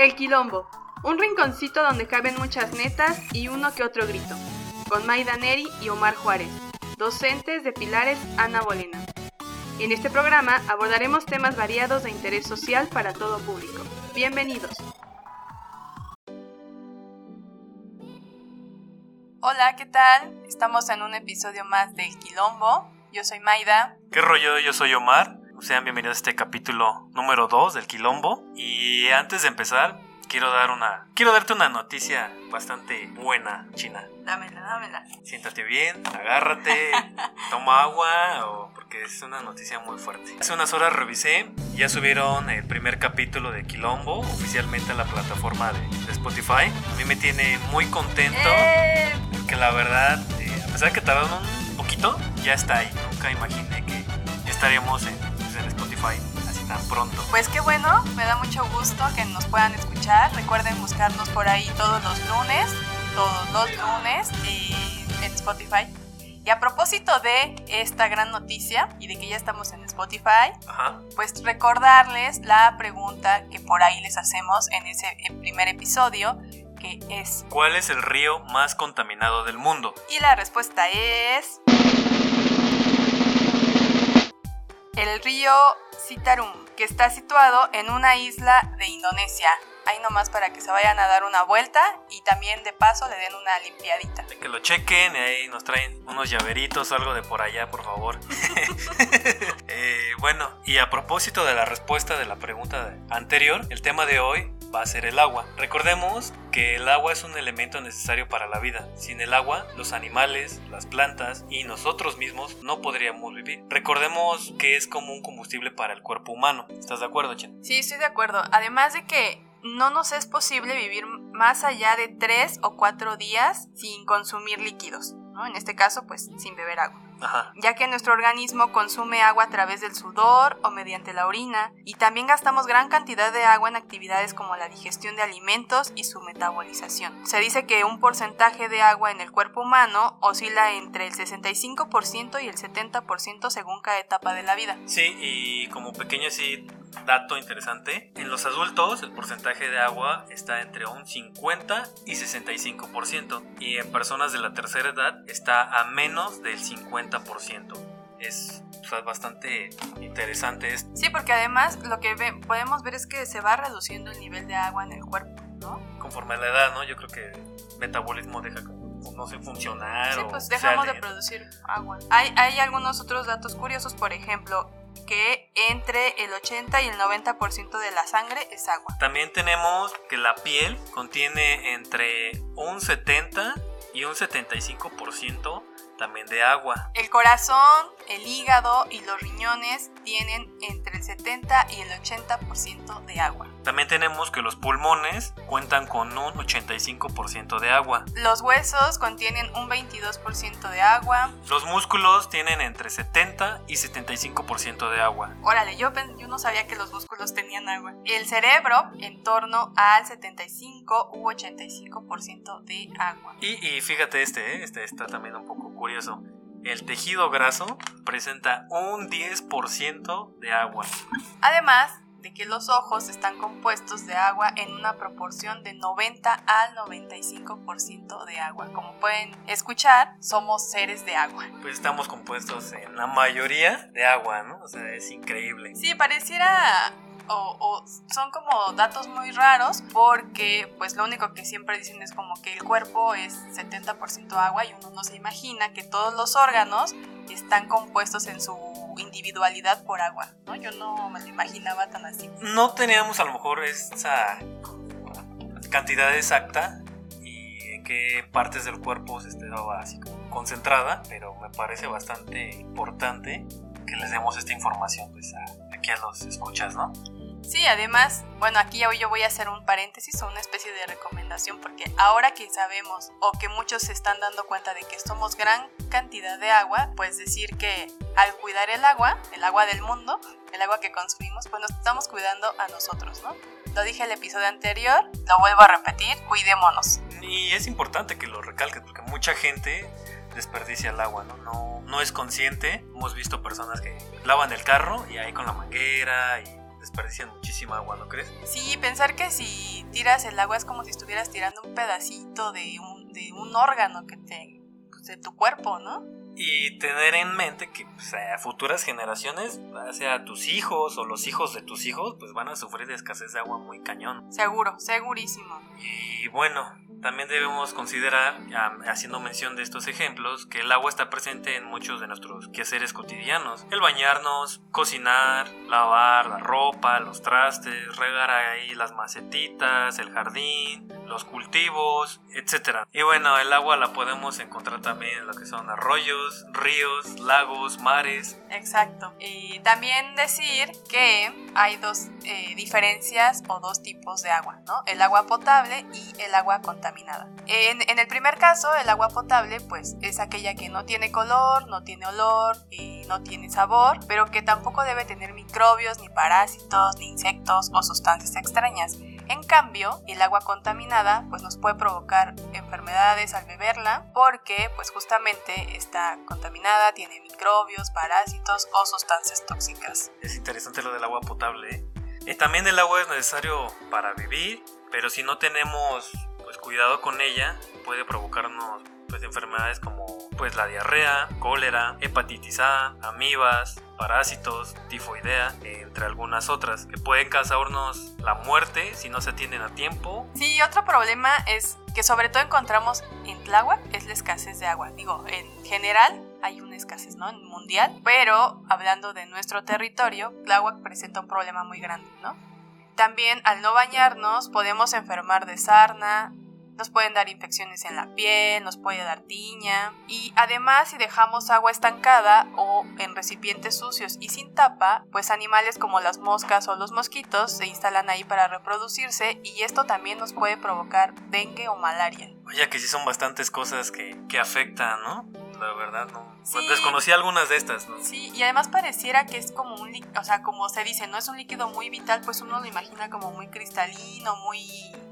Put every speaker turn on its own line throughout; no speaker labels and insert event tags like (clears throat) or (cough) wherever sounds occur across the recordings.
El Quilombo, un rinconcito donde caben muchas netas y uno que otro grito, con Maida Neri y Omar Juárez, docentes de Pilares Ana Bolena. En este programa abordaremos temas variados de interés social para todo público. Bienvenidos. Hola, ¿qué tal? Estamos en un episodio más del Quilombo. Yo soy Maida.
¿Qué rollo? Yo soy Omar. Sean bienvenidos a este capítulo número 2 del Quilombo. Y antes de empezar, quiero dar una quiero darte una noticia bastante buena, China.
Dámela, dámela.
Siéntate bien, agárrate, (laughs) toma agua o porque es una noticia muy fuerte. Hace unas horas revisé, ya subieron el primer capítulo de Quilombo oficialmente a la plataforma de, de Spotify. A mí me tiene muy contento
¡Eh!
porque la verdad, eh, a pesar de que tardaron un poquito, ya está ahí. Nunca imaginé que estaríamos en, Spotify así tan pronto.
Pues qué bueno, me da mucho gusto que nos puedan escuchar. Recuerden buscarnos por ahí todos los lunes, todos los lunes en Spotify. Y a propósito de esta gran noticia y de que ya estamos en Spotify,
Ajá.
pues recordarles la pregunta que por ahí les hacemos en ese primer episodio, que es...
¿Cuál es el río más contaminado del mundo?
Y la respuesta es... El río Citarum, que está situado en una isla de Indonesia. Ahí nomás para que se vayan a dar una vuelta y también de paso le den una limpiadita.
Que lo chequen y ahí nos traen unos llaveritos o algo de por allá, por favor. (laughs) Eh, bueno, y a propósito de la respuesta de la pregunta anterior, el tema de hoy va a ser el agua. Recordemos que el agua es un elemento necesario para la vida. Sin el agua, los animales, las plantas y nosotros mismos no podríamos vivir. Recordemos que es como un combustible para el cuerpo humano. ¿Estás de acuerdo, Chen?
Sí, estoy de acuerdo. Además de que no nos es posible vivir más allá de 3 o 4 días sin consumir líquidos. ¿no? En este caso, pues sin beber agua.
Ajá.
ya que nuestro organismo consume agua a través del sudor o mediante la orina y también gastamos gran cantidad de agua en actividades como la digestión de alimentos y su metabolización. Se dice que un porcentaje de agua en el cuerpo humano oscila entre el 65% y el 70% según cada etapa de la vida.
Sí, y como pequeño así dato interesante, en los adultos el porcentaje de agua está entre un 50 y 65% y en personas de la tercera edad está a menos del 50%. Es o sea, bastante interesante esto.
Sí, porque además lo que ve- podemos ver es que se va reduciendo el nivel de agua en el cuerpo, ¿no?
Conforme a la edad, ¿no? Yo creo que el metabolismo deja como, no sé, funcionar.
Sí,
o
pues
sea,
dejamos de producir agua. Hay, hay algunos otros datos curiosos, por ejemplo, que entre el 80 y el 90% de la sangre es agua.
También tenemos que la piel contiene entre un 70 y un 75% también de agua.
El corazón, el hígado y los riñones tienen entre el 70 y el 80% de agua.
También tenemos que los pulmones cuentan con un 85% de agua.
Los huesos contienen un 22% de agua.
Los músculos tienen entre 70 y 75% de agua.
Órale, yo, yo no sabía que los músculos tenían agua. El cerebro en torno al 75 u 85% de agua.
Y, y fíjate este, ¿eh? este está también un poco curioso. El tejido graso presenta un 10% de agua.
Además de que los ojos están compuestos de agua en una proporción de 90 al 95% de agua. Como pueden escuchar, somos seres de agua.
Pues estamos compuestos en la mayoría de agua, ¿no? O sea, es increíble.
Sí, pareciera o, o son como datos muy raros porque pues lo único que siempre dicen es como que el cuerpo es 70% agua y uno no se imagina que todos los órganos están compuestos en su individualidad por agua, ¿no? Yo no me lo imaginaba tan así.
No teníamos a lo mejor esa cantidad exacta y en qué partes del cuerpo se estaba así concentrada, pero me parece bastante importante que les demos esta información pues a, aquí a los escuchas, ¿no?
Sí, además, bueno, aquí ya yo voy a hacer un paréntesis o una especie de recomendación porque ahora que sabemos o que muchos se están dando cuenta de que somos gran cantidad de agua, pues decir que al cuidar el agua, el agua del mundo, el agua que consumimos, pues nos estamos cuidando a nosotros, ¿no? Lo dije el episodio anterior, lo vuelvo a repetir, cuidémonos.
Y es importante que lo recalques porque mucha gente desperdicia el agua, ¿no? No, no es consciente. Hemos visto personas que lavan el carro y ahí con la manguera y desperdician muchísima agua, ¿no crees?
Sí, pensar que si tiras el agua es como si estuvieras tirando un pedacito de un, de un órgano que te, pues, de tu cuerpo, ¿no?
Y tener en mente que pues, a futuras generaciones, sea tus hijos o los hijos de tus hijos, pues van a sufrir de escasez de agua muy cañón.
Seguro, segurísimo.
Y bueno, también debemos considerar, haciendo mención de estos ejemplos, que el agua está presente en muchos de nuestros quehaceres cotidianos. El bañarnos, cocinar, lavar la ropa, los trastes, regar ahí las macetitas, el jardín, los cultivos, etc. Y bueno, el agua la podemos encontrar también en lo que son arroyos, ríos, lagos, mares.
Exacto. Y también decir que hay dos eh, diferencias o dos tipos de agua, ¿no? El agua potable y el agua contaminada en, el primer caso, el agua potable pues es aquella que no tiene color, no tiene olor, y no tiene sabor, pero que tampoco debe tener microbios, ni parásitos, ni insectos o sustancias extrañas. En cambio, el agua contaminada pues nos puede provocar enfermedades al beberla porque pues justamente está contaminada, tiene microbios, parásitos o sustancias tóxicas.
Es interesante lo del agua potable. ¿eh? También el agua es necesario para vivir, pero si no tenemos pues cuidado con ella puede provocarnos pues enfermedades como pues la diarrea, cólera, hepatitis A, amibas, parásitos, tifoidea, entre algunas otras, que pueden causarnos la muerte si no se atienden a tiempo.
Sí, otro problema es que sobre todo encontramos en Tláhuac es la escasez de agua. Digo, en general hay una escasez, ¿no? Mundial, pero hablando de nuestro territorio, Tláhuac presenta un problema muy grande, ¿no? También al no bañarnos podemos enfermar de sarna, nos pueden dar infecciones en la piel, nos puede dar tiña y además si dejamos agua estancada o en recipientes sucios y sin tapa, pues animales como las moscas o los mosquitos se instalan ahí para reproducirse y esto también nos puede provocar dengue o malaria.
Oye, que sí son bastantes cosas que, que afectan, ¿no? La verdad, no Desconocí algunas de estas, ¿no?
Sí, y además pareciera que es como un o sea, como se dice, no es un líquido muy vital, pues uno lo imagina como muy cristalino, muy,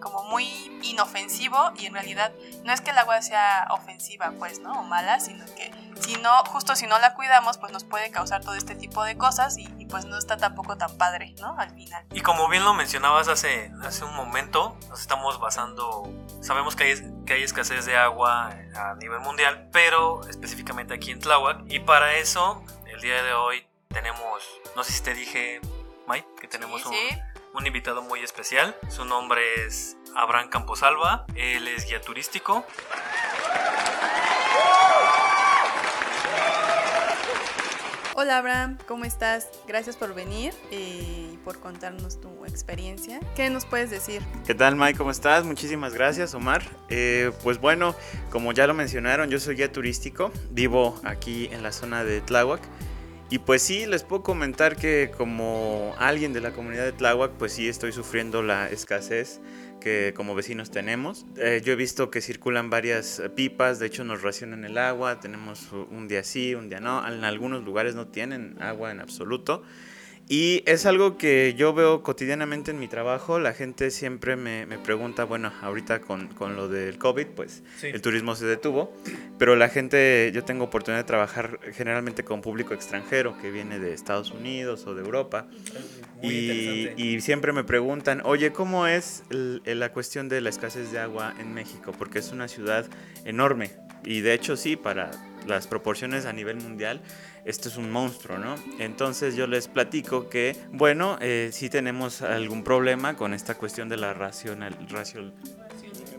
como muy inofensivo, y en realidad no es que el agua sea ofensiva, pues, ¿no? O mala, sino que si no, justo si no la cuidamos, pues nos puede causar todo este tipo de cosas y, pues no está tampoco tan padre, ¿no? Al final.
Y como bien lo mencionabas hace, hace un momento, nos estamos basando, sabemos que hay, que hay escasez de agua a nivel mundial, pero específicamente aquí en Tláhuac, y para eso, el día de hoy tenemos, no sé si te dije, Mike, que tenemos un, un invitado muy especial, su nombre es Abraham Camposalva, él es guía turístico.
Hola Abraham, ¿cómo estás? Gracias por venir eh, y por contarnos tu experiencia. ¿Qué nos puedes decir?
¿Qué tal Mike? ¿Cómo estás? Muchísimas gracias Omar. Eh, pues bueno, como ya lo mencionaron, yo soy guía turístico, vivo aquí en la zona de Tláhuac. Y pues sí, les puedo comentar que como alguien de la comunidad de Tláhuac, pues sí estoy sufriendo la escasez que como vecinos tenemos. Eh, yo he visto que circulan varias pipas, de hecho nos racionan el agua, tenemos un día sí, un día no, en algunos lugares no tienen agua en absoluto. Y es algo que yo veo cotidianamente en mi trabajo. La gente siempre me, me pregunta, bueno, ahorita con, con, lo del COVID, pues el turismo se detuvo, pero la gente, yo tengo oportunidad de trabajar generalmente con público extranjero que viene de Estados Unidos o de Europa. Y, y, siempre me preguntan, oye, ¿cómo es la cuestión de la escasez de agua en México? Porque es una ciudad enorme. Y de hecho sí, para las proporciones a nivel mundial, esto es un monstruo, ¿no? Entonces yo les platico que, bueno, eh, sí tenemos algún problema con esta cuestión de la racional,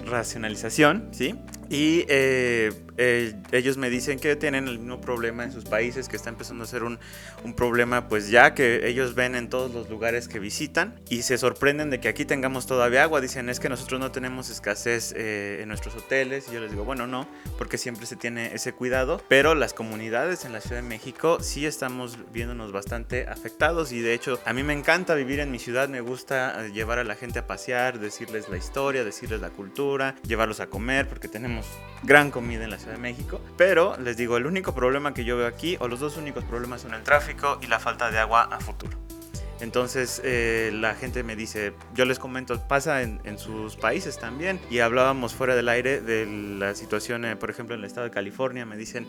racionalización, ¿sí? Y eh, eh, ellos me dicen que tienen el mismo problema en sus países, que está empezando a ser un, un, problema, pues ya que ellos ven en todos los lugares que visitan y se sorprenden de que aquí tengamos todavía agua. Dicen, es que nosotros no tenemos escasez eh, en nuestros hoteles. Y yo les digo, bueno, no, porque siempre se tiene ese cuidado. Pero las comunidades en la Ciudad de México sí estamos viéndonos bastante afectados. Y de hecho, a mí me encanta vivir en mi ciudad, me gusta llevar a la gente a pasear, decirles la historia, decirles la cultura, llevarlos a comer, porque tenemos gran comida en la Ciudad de México. Pero les digo, el único problema que yo veo aquí, o los dos únicos problemas son el tráfico y la falta de agua a futuro. Entonces eh, la gente me dice, yo les comento, pasa en, sus países también. Y hablábamos fuera del aire de la situación, eh, por ejemplo, en el estado de California. Me dicen,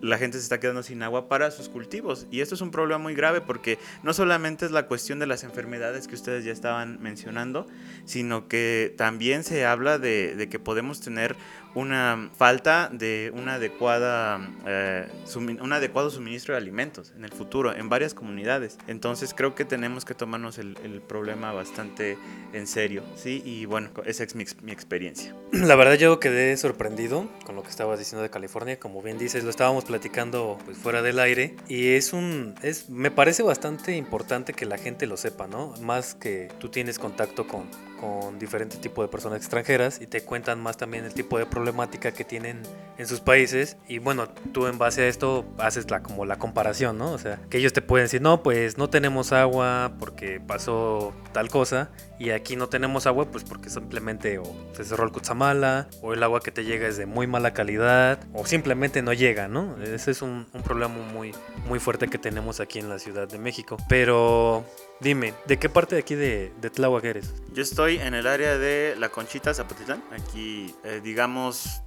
la gente se está quedando sin agua para sus cultivos. Y esto es un problema muy grave porque no solamente es la cuestión de las enfermedades que ustedes ya estaban mencionando, sino que también se habla de, de que podemos tener una falta de una adecuada, eh, un adecuado suministro de alimentos en el futuro en varias comunidades. Entonces creo que tenemos que tomarnos el, el problema bastante en serio, ¿sí? Y bueno, esa es mi, mi, experiencia. (clears throat)
La verdad yo quedé sorprendido con lo que estabas diciendo de California, como bien dices, lo estábamos platicando pues, fuera del aire y es un, es, me parece bastante importante que la gente lo sepa, ¿no? Más que tú tienes contacto con, con diferentes tipos de personas extranjeras y te cuentan más también el tipo de problemática que tienen en sus países y bueno, tú en base a esto haces la, como la comparación, ¿no? O sea, que ellos te pueden decir, no, pues no tenemos agua porque pasó tal cosa y aquí no tenemos agua pues porque simplemente o se cerró el Cutzamala o el agua que te llega es de muy mala calidad o simplemente no llega, ¿no? Ese es un, un problema muy, muy fuerte que tenemos aquí en la Ciudad de México. Pero Dime, ¿de qué parte de aquí de, de Tláhuac eres?
Yo estoy en el área de La Conchita, Zapotitlán. Aquí, eh, digamos,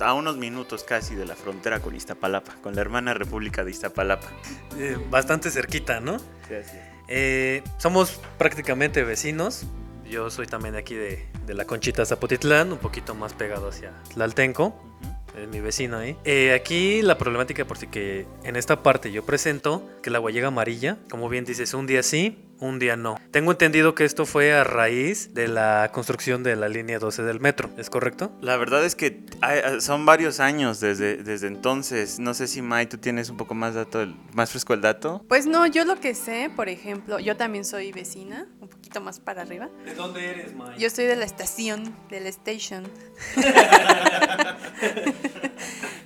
a unos minutos casi de la frontera con Iztapalapa, con la hermana República de Iztapalapa.
Eh, bastante cerquita, ¿no?
Sí, así.
Eh, somos prácticamente vecinos. Yo soy también de aquí de, de La Conchita, Zapotitlán, un poquito más pegado hacia Tlaltenco. Uh -huh es mi vecino ahí. Eh, aquí la problemática, por si que en esta parte yo presento que el agua llega amarilla, como bien dices, un día sí, un día no. Tengo entendido que esto fue a raíz de la construcción de la línea 12 del metro, ¿es correcto?
La verdad es que hay, son varios años desde, desde entonces. No sé si Mai, tú tienes un poco más dato, más fresco el dato.
Pues no, yo lo que sé, por ejemplo, yo también soy vecina, un poquito más para arriba.
¿De dónde eres, Mai?
Yo soy de la estación, de la station. (laughs) (laughs)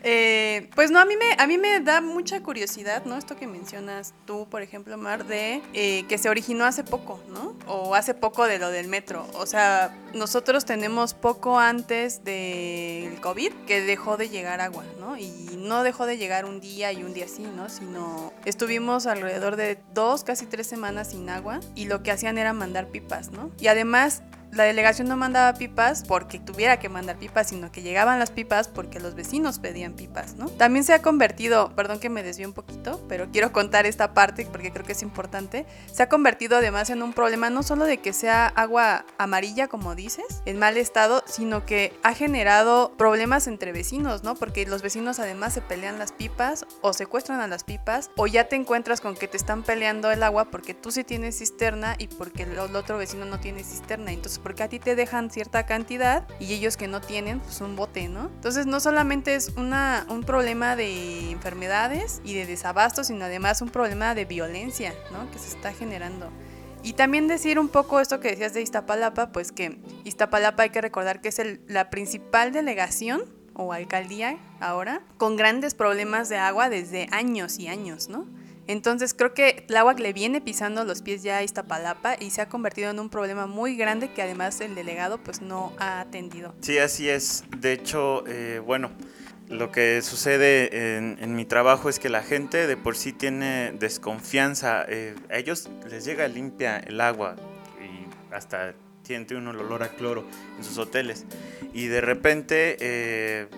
Eh, pues no, a mí, me, a mí me da mucha curiosidad, ¿no? Esto que mencionas tú, por ejemplo, Mar, de eh, que se originó hace poco, ¿no? O hace poco de lo del metro. O sea, nosotros tenemos poco antes del COVID que dejó de llegar agua, ¿no? Y no dejó de llegar un día y un día sí, ¿no? Sino estuvimos alrededor de dos, casi tres semanas sin agua y lo que hacían era mandar pipas, ¿no? Y además la delegación no mandaba pipas porque tuviera que mandar pipas, sino que llegaban las pipas porque los vecinos pedían pipas, ¿no? También se ha convertido, perdón que me desvío un poquito, pero quiero contar esta parte porque creo que es importante, se ha convertido además en un problema no solo de que sea agua amarilla, como dices, en mal estado, sino que ha generado problemas entre vecinos, ¿no? Porque los vecinos además se pelean las pipas o secuestran a las pipas o ya te encuentras con que te están peleando el agua porque tú sí tienes cisterna y porque el otro vecino no tiene cisterna, entonces porque a ti te dejan cierta cantidad y ellos que no tienen, pues un bote, ¿no? Entonces no solamente es una, un problema de enfermedades y de desabasto, sino además un problema de violencia, ¿no? Que se está generando. Y también decir un poco esto que decías de Iztapalapa, pues que Iztapalapa hay que recordar que es el, la principal delegación o alcaldía ahora con grandes problemas de agua desde años y años, ¿no? Entonces creo que Tláhuac le viene pisando los pies ya a Iztapalapa y se ha convertido en un problema muy grande que además el delegado pues no ha atendido.
Sí, así es. De hecho, eh, bueno, lo que sucede en, mi trabajo es que la gente de por sí tiene desconfianza. Eh, a ellos les llega limpia el agua y hasta siente uno el olor a cloro en sus hoteles. Y de repente... Eh,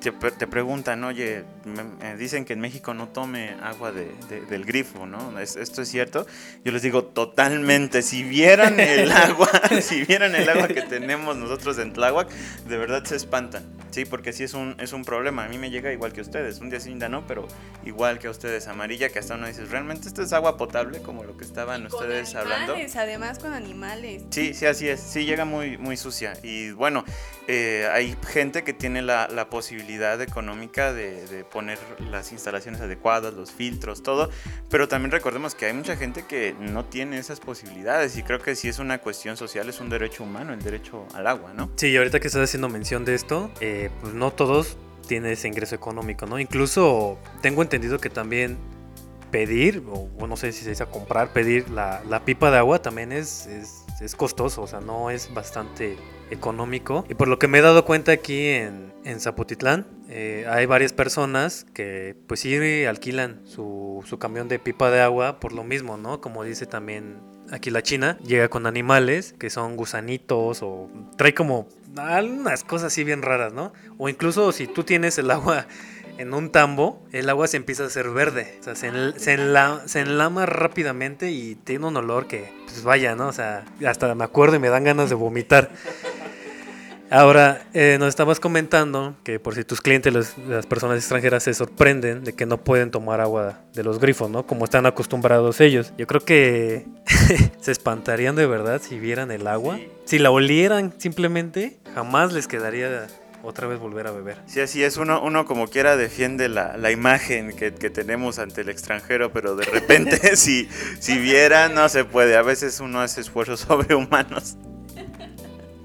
te, preguntan, oye, me, dicen que en México no tome agua de, de, del grifo, ¿no? ¿Es, ¿Esto es cierto? Yo les digo, totalmente. Si vieran el (laughs) agua, (laughs) si vieran el agua que tenemos nosotros en Tláhuac, de verdad se espantan, ¿sí? Porque sí es un, es un problema. A mí me llega igual que a ustedes. Un día sí, no, pero igual que a ustedes, amarilla, que hasta uno dice, ¿realmente esto es agua potable? Como lo que estaban
con
ustedes
animales,
hablando.
además con animales.
Sí, sí, así es. Sí, llega muy, muy sucia. Y bueno, eh, hay gente que tiene la, la posibilidad económica de, de, poner las instalaciones adecuadas, los filtros, todo, pero también recordemos que hay mucha gente que no tiene esas posibilidades y creo que si es una cuestión social, es un derecho humano, el derecho al agua, ¿no?
Sí, y ahorita que estás haciendo mención de esto, eh, pues no todos tienen ese ingreso económico, ¿no? Incluso tengo entendido que también pedir, o no sé si se dice comprar, pedir la, la pipa de agua también es, es, es costoso, o sea, no es bastante económico. Y por lo que me he dado cuenta aquí en, en Zapotitlán, eh, hay varias personas que pues sí alquilan su, su, camión de pipa de agua por lo mismo, ¿no? Como dice también aquí la China, llega con animales que son gusanitos o trae como algunas cosas así bien raras, ¿no? O incluso si tú tienes el agua en un tambo, el agua se empieza a hacer verde. O sea, se, se, enla- se enlama rápidamente y tiene un olor que, pues vaya, ¿no? O sea, hasta me acuerdo y me dan ganas de vomitar. Ahora, eh, nos estabas comentando que por si tus clientes, los- las personas extranjeras, se sorprenden de que no pueden tomar agua de los grifos, ¿no? Como están acostumbrados ellos. Yo creo que (laughs) se espantarían de verdad si vieran el agua. Si la olieran simplemente, jamás les quedaría otra vez volver a beber.
Sí, así es, uno, uno como quiera defiende la, la imagen que, que tenemos ante el extranjero, pero de repente (laughs) si, si viera no se puede, a veces uno hace esfuerzos (laughs) sobrehumanos.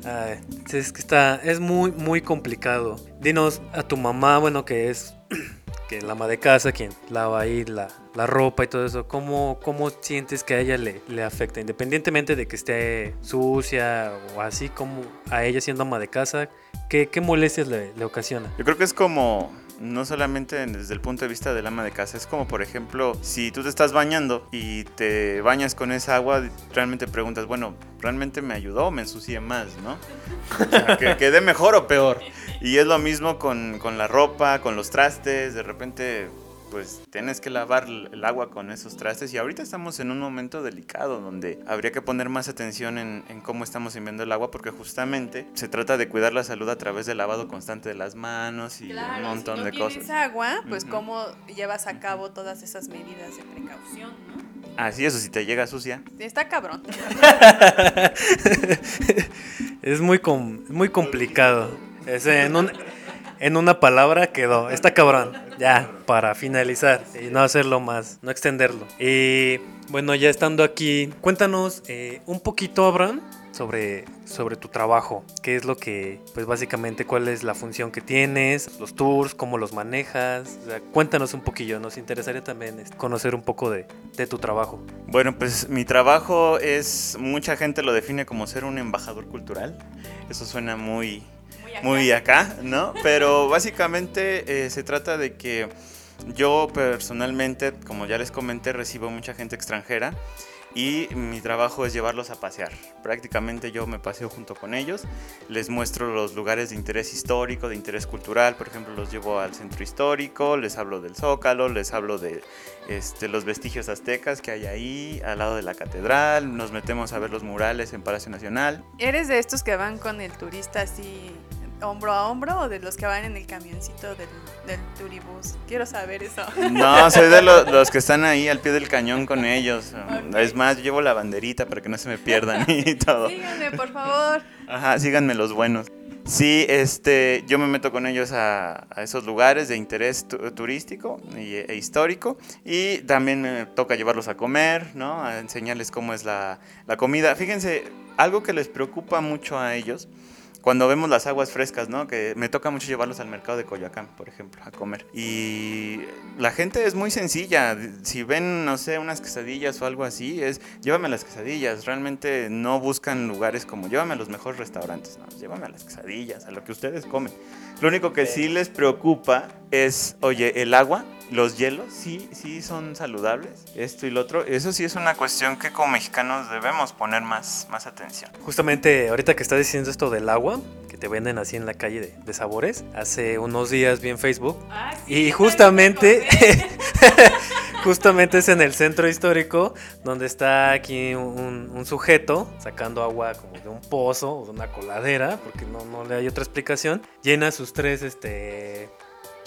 Ay, es que está, es muy, muy complicado. Dinos a tu mamá, bueno, que es (clears throat) que la ama de casa, quien lava ahí la, la ropa y todo eso, ¿cómo, cómo sientes que a ella le, le afecta? Independientemente de que esté sucia o así como a ella siendo ama de casa, ¿qué, qué molestias le, le ocasiona?
Yo creo que es como, no solamente desde el punto de vista del ama de casa, es como por ejemplo, si tú te estás bañando y te bañas con esa agua, realmente preguntas, bueno, ¿realmente me ayudó o me ensucié más, no? (laughs) Que quedé mejor o peor. Y es lo mismo con, con la ropa, con los trastes, de repente pues tienes que lavar el agua con esos trastes y ahorita estamos en un momento delicado donde habría que poner más atención en, en cómo estamos enviando el agua porque justamente se trata de cuidar la salud a través del lavado constante de las manos y un montón
si no
de
tienes
cosas.
agua, pues cómo llevas a cabo todas esas medidas de precaución, ¿no?
Así eso, si te llega sucia.
Está cabrón. (laughs)
Es muy, com- muy complicado. Es en, un- en una palabra quedó. Está cabrón. Ya, para finalizar. Y no hacerlo más. No extenderlo. Y bueno, ya estando aquí, cuéntanos eh, un poquito, Abraham, sobre, sobre tu trabajo. ¿Qué es lo que, pues básicamente, cuál es la función que tienes? Los tours, cómo los manejas. Cuéntanos un poquillo. Nos interesaría también este, conocer un poco de, de tu trabajo.
Bueno, pues mi trabajo es, mucha gente lo define como ser un embajador cultural. Eso suena muy, muy acá, ¿no? Pero básicamente eh, se trata de que yo personalmente, como ya les comenté, recibo mucha gente extranjera y mi trabajo es llevarlos a pasear. Prácticamente yo me paseo junto con ellos, les muestro los lugares de interés histórico, de interés cultural, por ejemplo, los llevo al centro histórico, les hablo del Zócalo, les hablo de este, los vestigios aztecas que hay ahí, al lado de la catedral, nos metemos a ver los murales en Palacio Nacional.
¿Eres de estos que van con el turista así hombro a hombro o de los que van en el camioncito del, del turibús? Quiero saber eso.
No, soy de lo- (laughs) los que están ahí al pie del cañón con ellos.
Ok.
Es más, yo llevo la banderita para que no se me pierdan y (laughs) todo.
Síganme, por favor.
Ajá, síganme los buenos. Sí, este, yo me meto con ellos a, a esos lugares de interés tu- turístico y- e, histórico y también me toca llevarlos a comer, ¿no? A enseñarles cómo es la, la comida. Fíjense, algo que les preocupa mucho a ellos cuando vemos las aguas frescas, ¿no? Que me toca mucho llevarlos al mercado de Coyoacán, por ejemplo, a comer. Y la gente es muy sencilla. Si ven, no sé, unas quesadillas o algo así, es llévame las quesadillas. Realmente no buscan lugares como llévame a los mejores restaurantes. No, llévame a las quesadillas, a lo que ustedes comen. Lo único que sí les preocupa es, oye, el agua, los hielos, sí, sí son saludables, esto y lo otro. Eso sí es una cuestión que como mexicanos debemos poner más, más atención.
Justamente ahorita que estás diciendo esto del agua, que te venden así en la calle de, de sabores, hace unos días vi en Facebook y justamente, (laughs) justamente es en el centro histórico donde está aquí un, un sujeto sacando agua como de un pozo o de una coladera, porque no, no le hay otra explicación, llena sus tres este,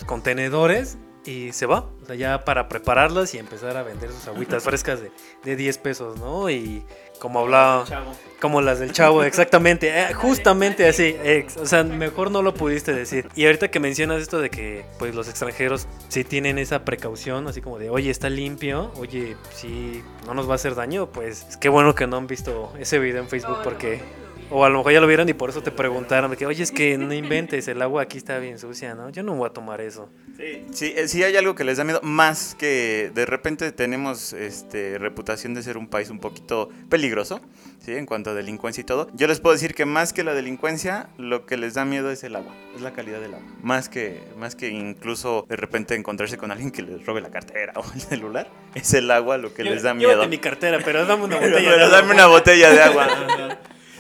contenedores y se va, o sea, ya para prepararlas y empezar a vender sus agüitas (laughs) frescas de, de 10 pesos, ¿no? Y como hablaba, como las del chavo, exactamente, (laughs) eh, justamente así, ex- o sea, mejor no lo pudiste decir. Y ahorita que mencionas esto de que pues los extranjeros sí tienen esa precaución, así como de, oye, está limpio, oye, sí, no nos va a hacer daño, pues es que bueno que no han visto ese video en Facebook porque... O a lo mejor ya lo vieron y por eso te preguntaron que, oye, es que no inventes, el agua aquí está bien sucia, ¿no? Yo no voy a tomar eso.
Sí, eh, sí hay algo que les da miedo, más que de repente tenemos este, reputación de ser un país un poquito peligroso, ¿sí? En cuanto a delincuencia y todo. Yo les puedo decir que más que la delincuencia, lo que les da miedo es el agua, es la calidad del agua. Más que, más que incluso de repente encontrarse con alguien que les robe la cartera o el celular, es el agua lo que les da miedo.
Llévate mi cartera, pero dame una (laughs)
Pero,
botella
pero
de agua.
dame una botella de agua.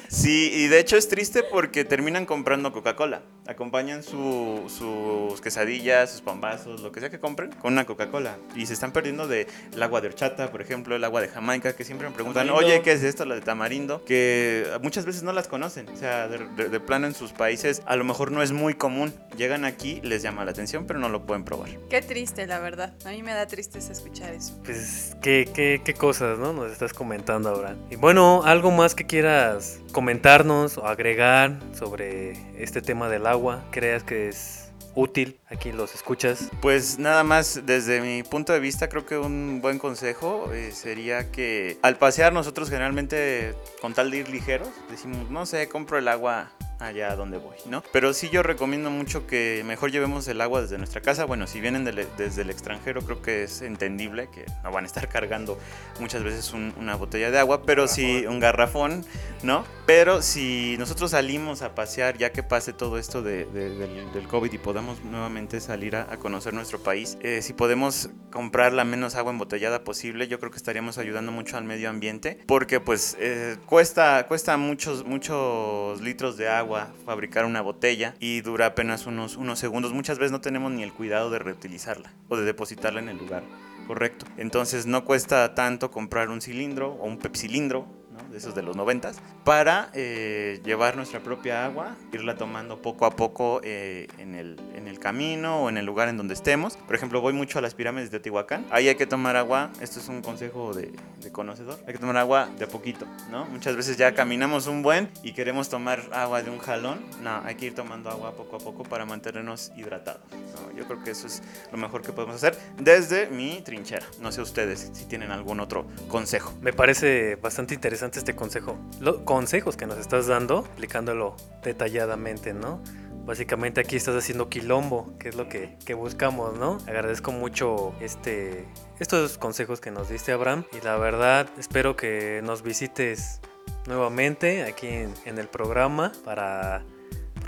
Sí, y de hecho es triste porque terminan comprando Coca-Cola. Acompañan su- sus quesadillas, sus pambazos, lo que sea que compren, con una Coca-Cola. Y se están perdiendo del agua de horchata, por ejemplo, el agua de Jamaica, que siempre me preguntan,
Tamarindo.
oye, ¿qué es esto? La de tamarindo, que muchas veces no las conocen. O sea, de, de- de plano en sus países a lo mejor no es muy común. Llegan aquí, les llama la atención, pero no lo pueden probar.
Qué triste, la verdad. A mí me da tristeza escuchar eso.
Pues, ¿qué, qué, qué cosas, ¿no? Nos estás comentando ahora. Y bueno, algo más que quieras comentarnos o agregar sobre este tema del agua, creas que es útil, aquí los escuchas.
Pues nada más, desde mi punto de vista, creo que un buen consejo eh, sería que al pasear nosotros generalmente, con tal de ir ligeros, decimos, no sé, compro el agua allá donde voy, ¿no? Pero sí yo recomiendo mucho que mejor llevemos el agua desde nuestra casa. Bueno, si vienen del- desde el extranjero, creo que es entendible que no van a estar (laughs) cargando muchas veces un- una botella de agua, pero sí un garrafón, ¿no? Pero si nosotros salimos a pasear, ya que pase todo esto de- de- del, del COVID y podamos nuevamente salir a, a conocer nuestro país, eh, si podemos comprar la menos agua embotellada posible, yo creo que estaríamos ayudando mucho al medio ambiente, porque pues eh, cuesta, cuesta muchos, muchos litros de agua fabricar una botella y dura apenas unos, unos segundos. Muchas veces no tenemos ni el cuidado de reutilizarla o de depositarla en el lugar correcto. Entonces no cuesta tanto comprar un cilindro o un pepsilindro. De esos de los noventas, para eh, llevar nuestra propia agua, irla tomando poco a poco eh, en, el, en el camino o en el lugar en donde estemos. Por ejemplo, voy mucho a las pirámides de Teotihuacán. Ahí hay que tomar agua, esto es un consejo de, conocedor, hay que tomar agua de poquito, ¿no? Muchas veces ya caminamos un buen y queremos tomar agua de un jalón. No, hay que ir tomando agua poco a poco para mantenernos hidratados. ¿no? Yo creo que eso es lo mejor que podemos hacer desde mi trinchera. No sé ustedes si tienen algún otro consejo.
Me parece bastante interesante este consejo. Los consejos que nos estás dando, explicándolo detalladamente, ¿no? Básicamente aquí estás haciendo quilombo, que es lo que, que buscamos, ¿no? Agradezco mucho este, estos consejos que nos diste, Abraham. Y la verdad, espero que nos visites nuevamente aquí en, en el programa para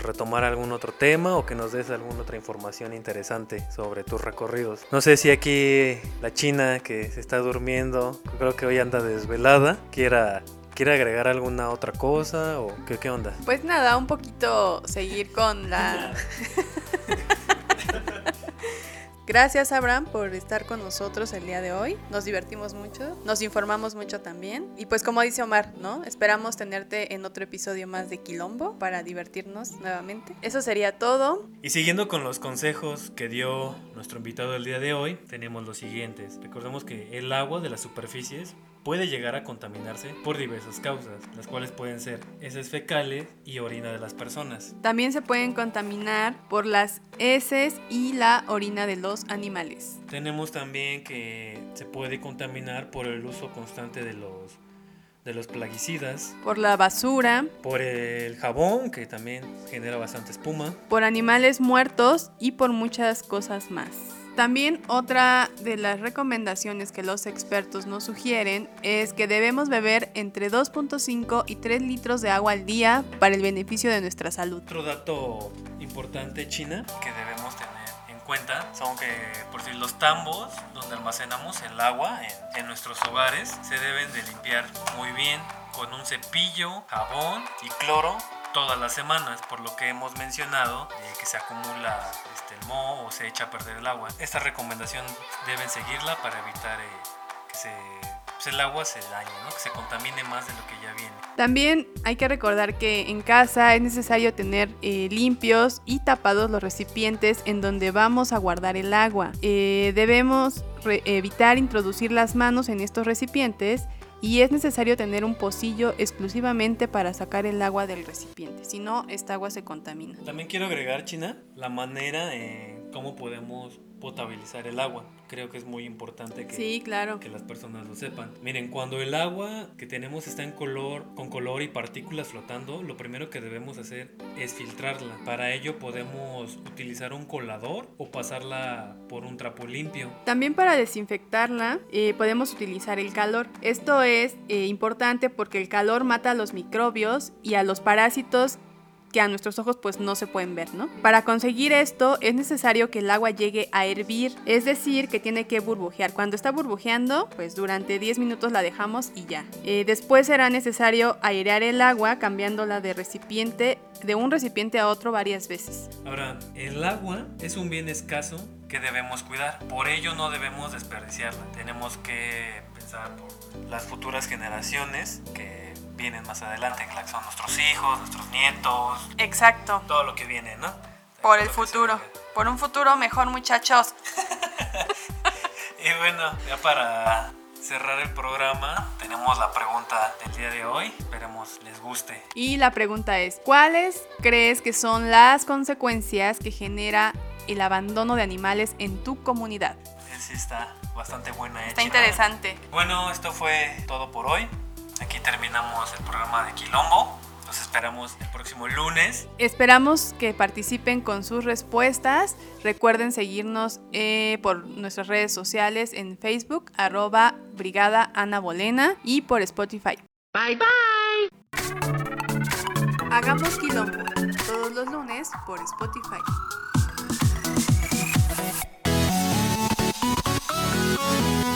retomar algún otro tema o que nos des alguna otra información interesante sobre tus recorridos. No sé si aquí la china que se está durmiendo, creo que hoy anda desvelada, quiera, quiera agregar alguna otra cosa o qué, qué onda.
Pues nada, un poquito seguir con la... (laughs) Gracias Abraham por estar con nosotros el día de hoy. Nos divertimos mucho, nos informamos mucho también. Y pues como dice Omar, ¿no? Esperamos tenerte en otro episodio más de Quilombo para divertirnos nuevamente. Eso sería todo.
Y siguiendo con los consejos que dio nuestro invitado el día de hoy, tenemos los siguientes. Recordemos que el agua de las superficies puede llegar a contaminarse por diversas causas, las cuales pueden ser heces fecales y orina de las personas.
También se pueden contaminar por las heces y la orina de los animales.
Tenemos también que se puede contaminar por el uso constante de los de los plaguicidas,
Por la basura,
por el jabón que también genera bastante espuma,
por animales muertos y por muchas cosas más. También otra de las recomendaciones que los expertos nos sugieren es que debemos beber entre 2.5 y 3 litros de agua al día para el beneficio de nuestra salud.
Otro dato importante, China, que debemos tener en cuenta son que, por si los tambos donde almacenamos el agua en, en nuestros hogares se deben de limpiar muy bien con un cepillo, jabón y cloro todas las semanas, por lo que hemos mencionado eh, que se acumula o se echa a perder el agua. Esta recomendación deben seguirla para evitar eh, que se, pues, el agua se dañe, ¿no? que se contamine más de lo que ya viene.
También hay que recordar que en casa es necesario tener eh, limpios y tapados los recipientes en donde vamos a guardar el agua. Eh, debemos evitar introducir las manos en estos recipientes y es necesario tener un pocillo exclusivamente para sacar el agua del recipiente, si no, esta agua se contamina.
También quiero agregar, China, la manera en cómo podemos potabilizar el agua. Creo que es muy importante que,
Sí, claro.
que las personas lo sepan. Miren, cuando el agua que tenemos está en color, con color y partículas flotando, lo primero que debemos hacer es filtrarla. Para ello podemos utilizar un colador o pasarla por un trapo limpio.
También para desinfectarla eh, podemos utilizar el calor. Esto es eh, importante porque el calor mata a los microbios y a los parásitos que a nuestros ojos pues no se pueden ver, ¿no? Para conseguir esto es necesario que el agua llegue a hervir, es decir, que tiene que burbujear. Cuando está burbujeando, pues durante 10 minutos la dejamos y ya. Eh, después será necesario airear el agua cambiándola de recipiente, de un recipiente a otro varias veces.
Ahora, el agua es un bien escaso que debemos cuidar, por ello no debemos desperdiciarla. Tenemos que pensar por las futuras generaciones que vienen más adelante, que son nuestros hijos, nuestros nietos.
Exacto.
Todo lo que viene, ¿no?
Por el futuro. Por un futuro mejor, muchachos. (laughs)
y bueno, ya para cerrar el programa, tenemos la pregunta del día de hoy. Esperemos les guste.
Y la pregunta es, ¿cuáles crees que son las consecuencias que genera el abandono de animales en tu comunidad?
Sí, está bastante buena.
Está interesante.
Bueno, esto fue todo por hoy. Aquí terminamos el programa de Quilombo. Los esperamos el próximo lunes.
Esperamos que participen con sus respuestas. Recuerden seguirnos eh, por nuestras redes sociales en Facebook, arroba Brigada Ana Bolena y por Spotify.
Bye bye.
Hagamos Quilombo todos los lunes por Spotify.
Thank you.